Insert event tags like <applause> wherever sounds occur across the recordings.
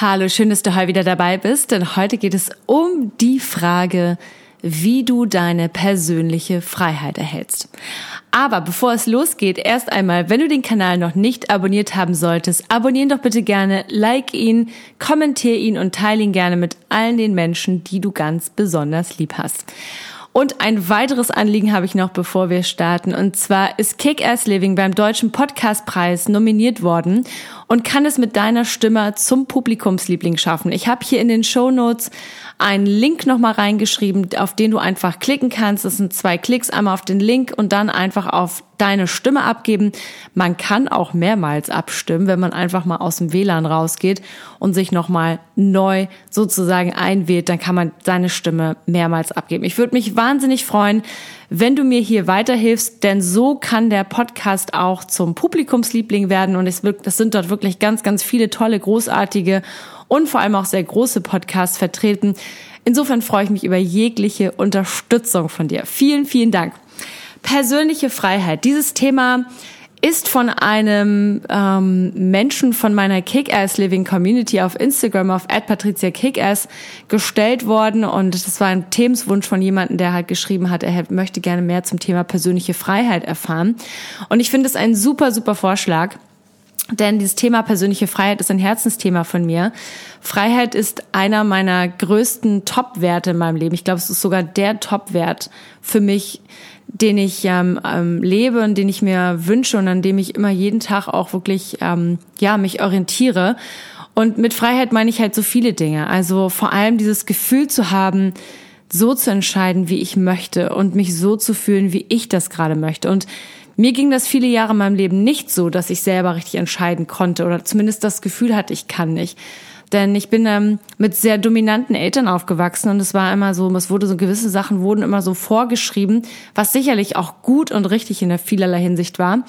Hallo, schön, dass du heute wieder dabei bist, denn heute geht es um die Frage, wie du deine persönliche Freiheit erhältst. Aber bevor es losgeht, erst einmal, wenn du den Kanal noch nicht abonniert haben solltest, abonnieren doch bitte gerne, like ihn, kommentier ihn und teile ihn gerne mit allen den Menschen, die du ganz besonders lieb hast. Und ein weiteres Anliegen habe ich noch, bevor wir starten. Und zwar ist Kick-Ass Living beim Deutschen Podcastpreis nominiert worden und kann es mit deiner Stimme zum Publikumsliebling schaffen. Ich habe hier in den Show Notes einen Link nochmal reingeschrieben, auf den du einfach klicken kannst. Das sind zwei Klicks, einmal auf den Link und dann einfach auf deine Stimme abgeben. Man kann auch mehrmals abstimmen, wenn man einfach mal aus dem WLAN rausgeht und sich nochmal neu sozusagen einwählt, dann kann man seine Stimme mehrmals abgeben. Ich würde mich wahnsinnig freuen, wenn du mir hier weiterhilfst, denn so kann der Podcast auch zum Publikumsliebling werden und es, das sind dort wirklich ganz, ganz viele tolle, großartige und vor allem auch sehr große Podcasts vertreten. Insofern freue ich mich über jegliche Unterstützung von dir. Vielen, vielen Dank. Persönliche Freiheit. Dieses Thema ist von einem ähm, Menschen von meiner Kick-Ass Living Community auf Instagram auf @patricia_kickass gestellt worden und das war ein Themenswunsch von jemandem, der halt geschrieben hat, er möchte gerne mehr zum Thema persönliche Freiheit erfahren und ich finde es ein super super Vorschlag. Denn dieses Thema persönliche Freiheit ist ein Herzensthema von mir. Freiheit ist einer meiner größten Top-Werte in meinem Leben. Ich glaube, es ist sogar der Top-Wert für mich, den ich ähm, ähm, lebe und den ich mir wünsche und an dem ich immer jeden Tag auch wirklich ähm, ja mich orientiere. Und mit Freiheit meine ich halt so viele Dinge. Also vor allem dieses Gefühl zu haben, so zu entscheiden, wie ich möchte und mich so zu fühlen, wie ich das gerade möchte. Und mir ging das viele Jahre in meinem Leben nicht so, dass ich selber richtig entscheiden konnte oder zumindest das Gefühl hatte, ich kann nicht. Denn ich bin ähm, mit sehr dominanten Eltern aufgewachsen und es war immer so, es wurde so gewisse Sachen wurden immer so vorgeschrieben, was sicherlich auch gut und richtig in vielerlei Hinsicht war.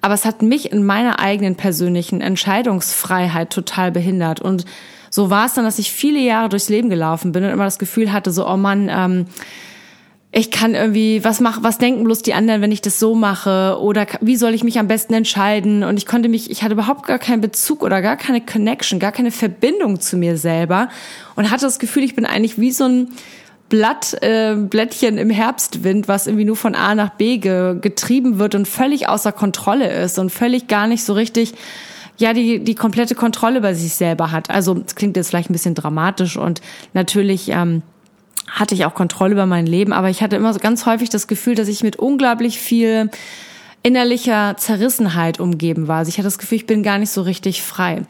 Aber es hat mich in meiner eigenen persönlichen Entscheidungsfreiheit total behindert. Und so war es dann, dass ich viele Jahre durchs Leben gelaufen bin und immer das Gefühl hatte, so, oh Mann, ähm, ich kann irgendwie, was mach, was denken bloß die anderen, wenn ich das so mache? Oder wie soll ich mich am besten entscheiden? Und ich konnte mich, ich hatte überhaupt gar keinen Bezug oder gar keine Connection, gar keine Verbindung zu mir selber und hatte das Gefühl, ich bin eigentlich wie so ein Blatt, äh, Blättchen im Herbstwind, was irgendwie nur von A nach B ge, getrieben wird und völlig außer Kontrolle ist und völlig gar nicht so richtig ja die die komplette Kontrolle über sich selber hat. Also es klingt jetzt vielleicht ein bisschen dramatisch und natürlich ähm, hatte ich auch Kontrolle über mein Leben, aber ich hatte immer so ganz häufig das Gefühl, dass ich mit unglaublich viel innerlicher Zerrissenheit umgeben war. Also ich hatte das Gefühl, ich bin gar nicht so richtig frei.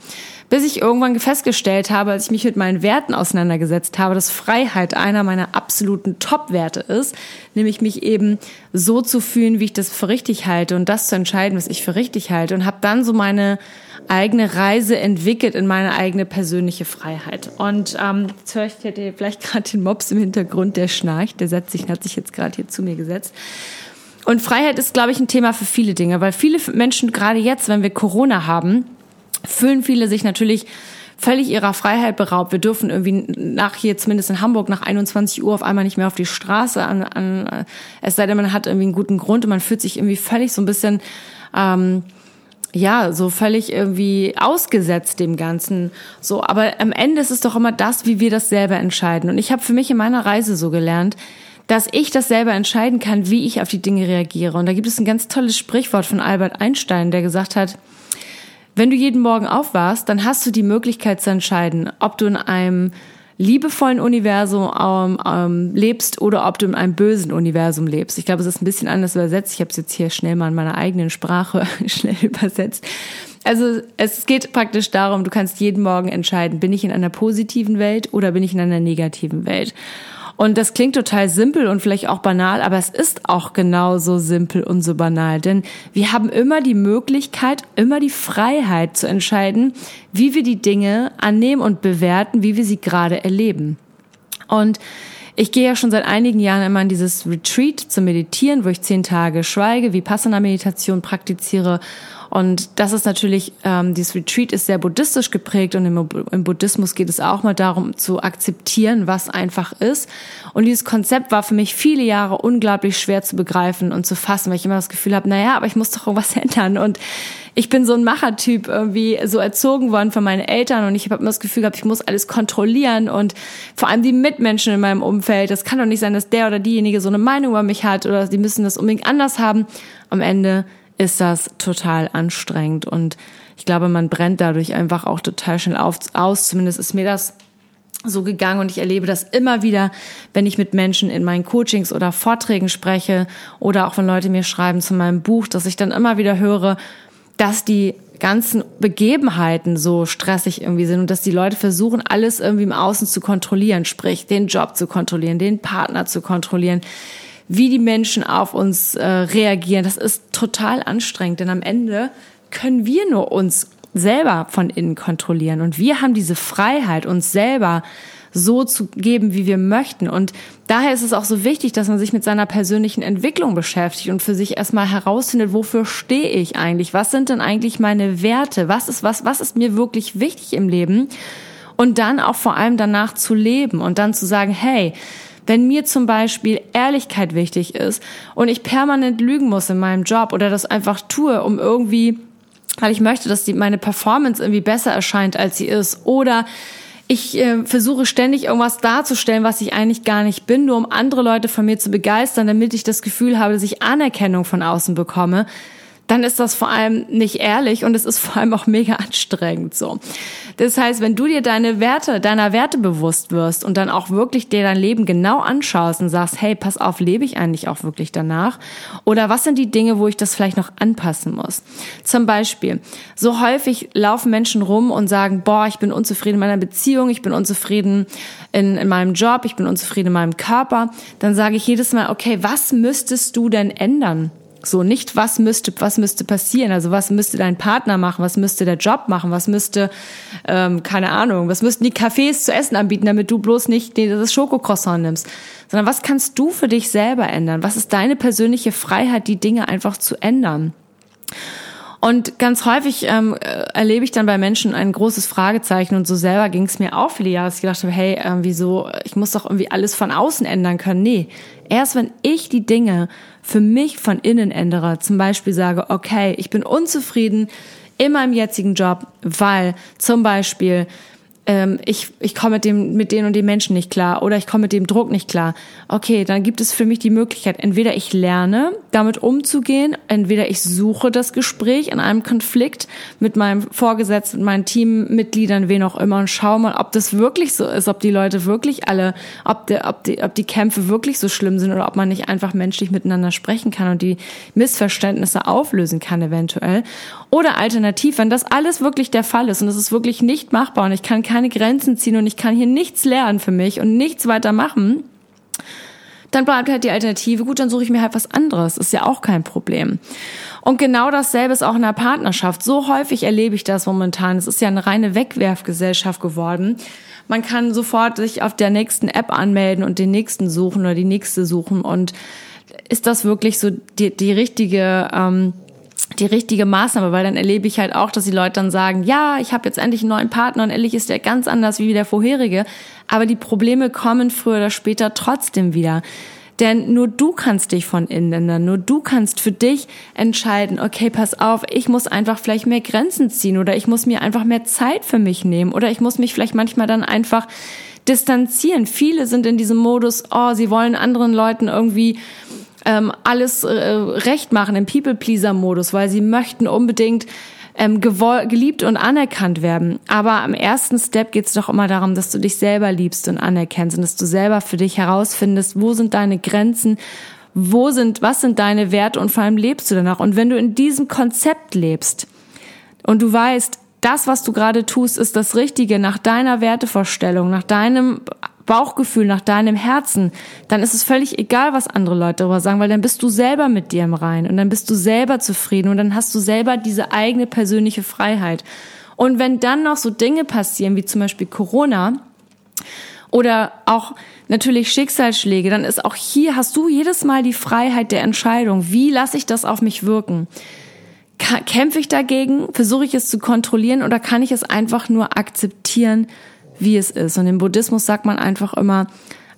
Bis ich irgendwann festgestellt habe, als ich mich mit meinen Werten auseinandergesetzt habe, dass Freiheit einer meiner absoluten Top-Werte ist, nämlich mich eben so zu fühlen, wie ich das für richtig halte und das zu entscheiden, was ich für richtig halte und habe dann so meine eigene Reise entwickelt in meine eigene persönliche Freiheit. Und ähm, jetzt höre ich vielleicht <laughs> gerade den Mops im Hintergrund, der schnarcht, der setzt sich, hat sich jetzt gerade hier zu mir gesetzt. Und Freiheit ist, glaube ich, ein Thema für viele Dinge, weil viele Menschen, gerade jetzt, wenn wir Corona haben, fühlen viele sich natürlich völlig ihrer Freiheit beraubt. Wir dürfen irgendwie nach hier, zumindest in Hamburg, nach 21 Uhr auf einmal nicht mehr auf die Straße an, an es sei denn, man hat irgendwie einen guten Grund und man fühlt sich irgendwie völlig so ein bisschen, ähm, ja, so völlig irgendwie ausgesetzt dem Ganzen. So, aber am Ende ist es doch immer das, wie wir das selber entscheiden. Und ich habe für mich in meiner Reise so gelernt, dass ich das selber entscheiden kann, wie ich auf die Dinge reagiere. Und da gibt es ein ganz tolles Sprichwort von Albert Einstein, der gesagt hat, wenn du jeden Morgen aufwachst, dann hast du die Möglichkeit zu entscheiden, ob du in einem liebevollen Universum ähm, ähm, lebst oder ob du in einem bösen Universum lebst. Ich glaube, es ist ein bisschen anders übersetzt. Ich habe es jetzt hier schnell mal in meiner eigenen Sprache <laughs> schnell übersetzt. Also es geht praktisch darum, du kannst jeden Morgen entscheiden, bin ich in einer positiven Welt oder bin ich in einer negativen Welt. Und das klingt total simpel und vielleicht auch banal, aber es ist auch genauso simpel und so banal. Denn wir haben immer die Möglichkeit, immer die Freiheit zu entscheiden, wie wir die Dinge annehmen und bewerten, wie wir sie gerade erleben. Und ich gehe ja schon seit einigen Jahren immer in dieses Retreat zum Meditieren, wo ich zehn Tage schweige, wie Passana-Meditation praktiziere und das ist natürlich, ähm, dieses Retreat ist sehr buddhistisch geprägt und im, im Buddhismus geht es auch mal darum zu akzeptieren, was einfach ist. Und dieses Konzept war für mich viele Jahre unglaublich schwer zu begreifen und zu fassen, weil ich immer das Gefühl habe, naja, aber ich muss doch irgendwas <laughs> ändern. Und ich bin so ein Machertyp, irgendwie so erzogen worden von meinen Eltern und ich habe immer das Gefühl gehabt, ich muss alles kontrollieren und vor allem die Mitmenschen in meinem Umfeld. Das kann doch nicht sein, dass der oder diejenige so eine Meinung über mich hat oder die müssen das unbedingt anders haben. Am Ende ist das total anstrengend. Und ich glaube, man brennt dadurch einfach auch total schnell auf, aus. Zumindest ist mir das so gegangen. Und ich erlebe das immer wieder, wenn ich mit Menschen in meinen Coachings oder Vorträgen spreche oder auch wenn Leute mir schreiben zu meinem Buch, dass ich dann immer wieder höre, dass die ganzen Begebenheiten so stressig irgendwie sind und dass die Leute versuchen, alles irgendwie im Außen zu kontrollieren, sprich den Job zu kontrollieren, den Partner zu kontrollieren, wie die Menschen auf uns äh, reagieren. Das ist total anstrengend, denn am Ende können wir nur uns selber von innen kontrollieren und wir haben diese Freiheit, uns selber so zu geben, wie wir möchten. Und daher ist es auch so wichtig, dass man sich mit seiner persönlichen Entwicklung beschäftigt und für sich erstmal herausfindet, wofür stehe ich eigentlich? Was sind denn eigentlich meine Werte? Was ist was, was ist mir wirklich wichtig im Leben? Und dann auch vor allem danach zu leben und dann zu sagen, hey, wenn mir zum Beispiel Ehrlichkeit wichtig ist und ich permanent lügen muss in meinem Job oder das einfach tue, um irgendwie, weil ich möchte, dass die, meine Performance irgendwie besser erscheint, als sie ist. Oder ich äh, versuche ständig irgendwas darzustellen, was ich eigentlich gar nicht bin, nur um andere Leute von mir zu begeistern, damit ich das Gefühl habe, dass ich Anerkennung von außen bekomme, dann ist das vor allem nicht ehrlich und es ist vor allem auch mega anstrengend so. Das heißt, wenn du dir deine Werte, deiner Werte bewusst wirst und dann auch wirklich dir dein Leben genau anschaust und sagst, hey, pass auf, lebe ich eigentlich auch wirklich danach? Oder was sind die Dinge, wo ich das vielleicht noch anpassen muss? Zum Beispiel, so häufig laufen Menschen rum und sagen, boah, ich bin unzufrieden in meiner Beziehung, ich bin unzufrieden in, in meinem Job, ich bin unzufrieden in meinem Körper. Dann sage ich jedes Mal, okay, was müsstest du denn ändern? So nicht, was müsste, was müsste passieren? Also was müsste dein Partner machen? Was müsste der Job machen? Was müsste, ähm, keine Ahnung, was müssten die Cafés zu essen anbieten, damit du bloß nicht das Schokocroissant nimmst? Sondern was kannst du für dich selber ändern? Was ist deine persönliche Freiheit, die Dinge einfach zu ändern? Und ganz häufig ähm, äh, erlebe ich dann bei Menschen ein großes Fragezeichen und so selber ging es mir auch viele Jahre, dass ich gedacht habe, hey, äh, wieso, ich muss doch irgendwie alles von außen ändern können. Nee, erst wenn ich die Dinge für mich von innen ändere, zum Beispiel sage, okay, ich bin unzufrieden in meinem jetzigen Job, weil zum Beispiel ähm, ich, ich komme mit dem, mit den und den Menschen nicht klar oder ich komme mit dem Druck nicht klar. Okay, dann gibt es für mich die Möglichkeit, entweder ich lerne, damit umzugehen, entweder ich suche das Gespräch in einem Konflikt mit meinem Vorgesetzten, meinen Teammitgliedern, wen auch immer und schaue mal, ob das wirklich so ist, ob die Leute wirklich alle, ob, die, ob, die, ob die Kämpfe wirklich so schlimm sind oder ob man nicht einfach menschlich miteinander sprechen kann und die Missverständnisse auflösen kann eventuell. Oder alternativ, wenn das alles wirklich der Fall ist und es ist wirklich nicht machbar und ich kann keine Grenzen ziehen und ich kann hier nichts lernen für mich und nichts weiter machen, dann bleibt halt die Alternative, gut, dann suche ich mir halt was anderes. Ist ja auch kein Problem. Und genau dasselbe ist auch in der Partnerschaft. So häufig erlebe ich das momentan. Es ist ja eine reine Wegwerfgesellschaft geworden. Man kann sofort sich auf der nächsten App anmelden und den nächsten suchen oder die nächste suchen. Und ist das wirklich so die, die richtige ähm, die richtige Maßnahme, weil dann erlebe ich halt auch, dass die Leute dann sagen, ja, ich habe jetzt endlich einen neuen Partner und endlich ist der ganz anders wie der vorherige, aber die Probleme kommen früher oder später trotzdem wieder. Denn nur du kannst dich von innen ändern, nur du kannst für dich entscheiden, okay, pass auf, ich muss einfach vielleicht mehr Grenzen ziehen oder ich muss mir einfach mehr Zeit für mich nehmen oder ich muss mich vielleicht manchmal dann einfach distanzieren. Viele sind in diesem Modus, oh, sie wollen anderen Leuten irgendwie ähm, alles äh, recht machen im People-Pleaser-Modus, weil sie möchten unbedingt ähm, geliebt und anerkannt werden. Aber am ersten Step geht es doch immer darum, dass du dich selber liebst und anerkennst und dass du selber für dich herausfindest, wo sind deine Grenzen, wo sind, was sind deine Werte und vor allem lebst du danach. Und wenn du in diesem Konzept lebst und du weißt, das, was du gerade tust, ist das Richtige nach deiner Wertevorstellung, nach deinem Bauchgefühl, nach deinem Herzen, dann ist es völlig egal, was andere Leute darüber sagen, weil dann bist du selber mit dir im Rein und dann bist du selber zufrieden und dann hast du selber diese eigene persönliche Freiheit. Und wenn dann noch so Dinge passieren, wie zum Beispiel Corona oder auch natürlich Schicksalsschläge, dann ist auch hier, hast du jedes Mal die Freiheit der Entscheidung. Wie lasse ich das auf mich wirken? Kämpfe ich dagegen? Versuche ich es zu kontrollieren oder kann ich es einfach nur akzeptieren, wie es ist? Und im Buddhismus sagt man einfach immer,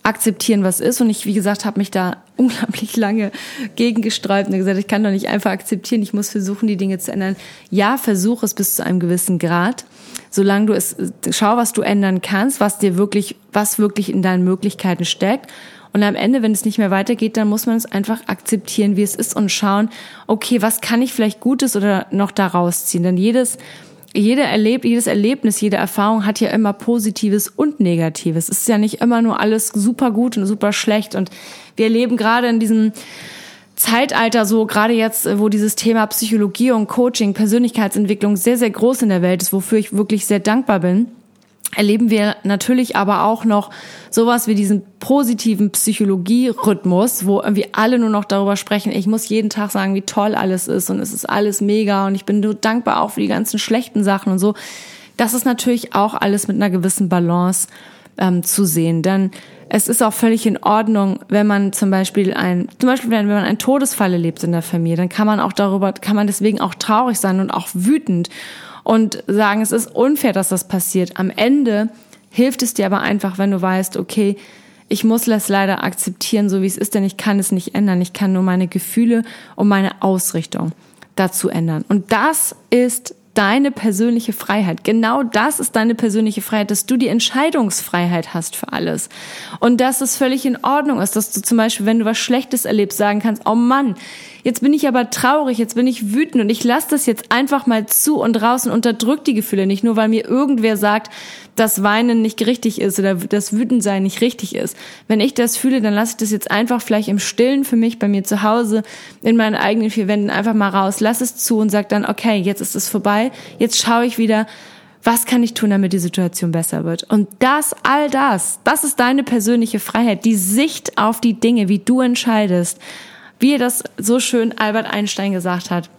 akzeptieren, was ist. Und ich, wie gesagt, habe mich da <laughs> unglaublich lange gegen gesträubt und gesagt, ich kann doch nicht einfach akzeptieren, ich muss versuchen, die Dinge zu ändern. Ja, versuch es bis zu einem gewissen Grad. Solange du es, schau, was du ändern kannst, was dir wirklich, was wirklich in deinen Möglichkeiten steckt. Und am Ende, wenn es nicht mehr weitergeht, dann muss man es einfach akzeptieren, wie es ist und schauen, okay, was kann ich vielleicht Gutes oder noch daraus ziehen? Denn jedes, jeder erlebt, jedes Erlebnis, jede Erfahrung hat ja immer Positives und Negatives. Es ist ja nicht immer nur alles super gut und super schlecht. Und wir erleben gerade in diesem Zeitalter so, gerade jetzt, wo dieses Thema Psychologie und Coaching, Persönlichkeitsentwicklung sehr, sehr groß in der Welt ist, wofür ich wirklich sehr dankbar bin erleben wir natürlich aber auch noch sowas wie diesen positiven Psychologie-Rhythmus, wo irgendwie alle nur noch darüber sprechen, ich muss jeden Tag sagen, wie toll alles ist und es ist alles mega und ich bin nur dankbar auch für die ganzen schlechten Sachen und so. Das ist natürlich auch alles mit einer gewissen Balance ähm, zu sehen, denn es ist auch völlig in Ordnung, wenn man zum Beispiel ein, zum Beispiel wenn man einen Todesfall erlebt in der Familie, dann kann man auch darüber, kann man deswegen auch traurig sein und auch wütend und sagen, es ist unfair, dass das passiert. Am Ende hilft es dir aber einfach, wenn du weißt, okay, ich muss das leider akzeptieren, so wie es ist, denn ich kann es nicht ändern. Ich kann nur meine Gefühle und meine Ausrichtung dazu ändern. Und das ist deine persönliche Freiheit. Genau das ist deine persönliche Freiheit, dass du die Entscheidungsfreiheit hast für alles. Und dass es völlig in Ordnung ist, dass du zum Beispiel, wenn du was Schlechtes erlebst, sagen kannst, oh Mann, Jetzt bin ich aber traurig, jetzt bin ich wütend und ich lasse das jetzt einfach mal zu und raus und unterdrück die Gefühle nicht, nur weil mir irgendwer sagt, dass Weinen nicht richtig ist oder das Wütendsein nicht richtig ist. Wenn ich das fühle, dann lasse ich das jetzt einfach vielleicht im Stillen für mich bei mir zu Hause in meinen eigenen vier Wänden einfach mal raus, lass es zu und sag dann, okay, jetzt ist es vorbei, jetzt schaue ich wieder, was kann ich tun, damit die Situation besser wird? Und das, all das, das ist deine persönliche Freiheit, die Sicht auf die Dinge, wie du entscheidest, wie das so schön Albert Einstein gesagt hat,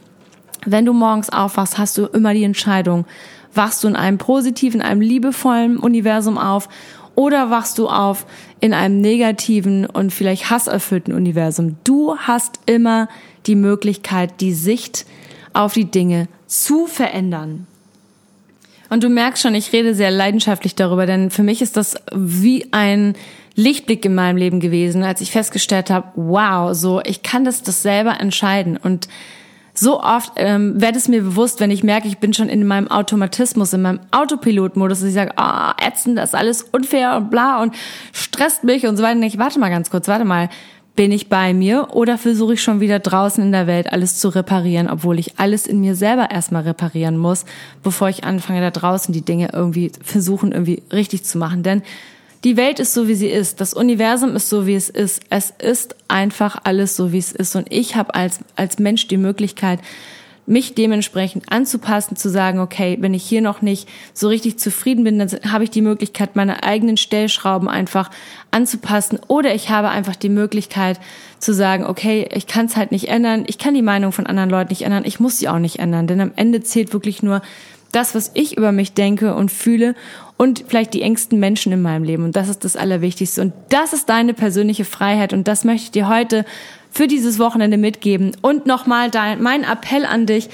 wenn du morgens aufwachst, hast du immer die Entscheidung, wachst du in einem positiven, einem liebevollen Universum auf oder wachst du auf in einem negativen und vielleicht hasserfüllten Universum. Du hast immer die Möglichkeit, die Sicht auf die Dinge zu verändern. Und du merkst schon, ich rede sehr leidenschaftlich darüber, denn für mich ist das wie ein Lichtblick in meinem Leben gewesen, als ich festgestellt habe, wow, so ich kann das das selber entscheiden und so oft ähm, wird es mir bewusst, wenn ich merke, ich bin schon in meinem Automatismus, in meinem Autopilotmodus, dass ich sage, ah, oh, ätzend, das ist alles unfair und bla und stresst mich und so weiter. Ich warte mal ganz kurz, warte mal, bin ich bei mir oder versuche ich schon wieder draußen in der Welt alles zu reparieren, obwohl ich alles in mir selber erstmal reparieren muss, bevor ich anfange, da draußen die Dinge irgendwie versuchen, irgendwie richtig zu machen. Denn die Welt ist so, wie sie ist. Das Universum ist so, wie es ist. Es ist einfach alles so, wie es ist. Und ich habe als, als Mensch die Möglichkeit, mich dementsprechend anzupassen, zu sagen, okay, wenn ich hier noch nicht so richtig zufrieden bin, dann habe ich die Möglichkeit, meine eigenen Stellschrauben einfach anzupassen. Oder ich habe einfach die Möglichkeit zu sagen, okay, ich kann es halt nicht ändern, ich kann die Meinung von anderen Leuten nicht ändern, ich muss sie auch nicht ändern. Denn am Ende zählt wirklich nur das, was ich über mich denke und fühle und vielleicht die engsten Menschen in meinem Leben. Und das ist das Allerwichtigste. Und das ist deine persönliche Freiheit. Und das möchte ich dir heute für dieses Wochenende mitgeben. Und nochmal mein Appell an dich.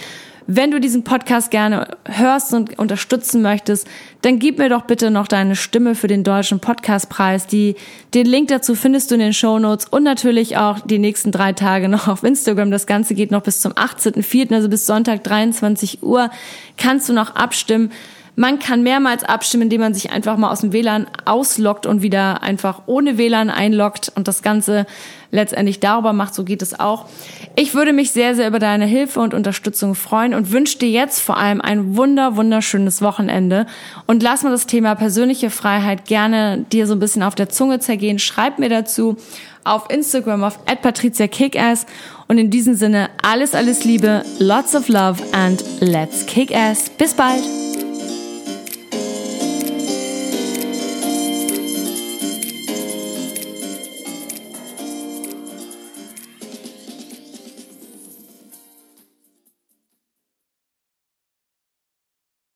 Wenn du diesen Podcast gerne hörst und unterstützen möchtest, dann gib mir doch bitte noch deine Stimme für den Deutschen Podcastpreis. Die, den Link dazu findest du in den Show Notes und natürlich auch die nächsten drei Tage noch auf Instagram. Das Ganze geht noch bis zum 18.04., also bis Sonntag 23 Uhr. Kannst du noch abstimmen. Man kann mehrmals abstimmen, indem man sich einfach mal aus dem WLAN ausloggt und wieder einfach ohne WLAN einloggt und das Ganze letztendlich darüber macht. So geht es auch. Ich würde mich sehr, sehr über deine Hilfe und Unterstützung freuen und wünsche dir jetzt vor allem ein wunder, wunderschönes Wochenende. Und lass mal das Thema persönliche Freiheit gerne dir so ein bisschen auf der Zunge zergehen. Schreib mir dazu auf Instagram auf @patriziakickass und in diesem Sinne alles alles Liebe, lots of love and let's kick ass. Bis bald.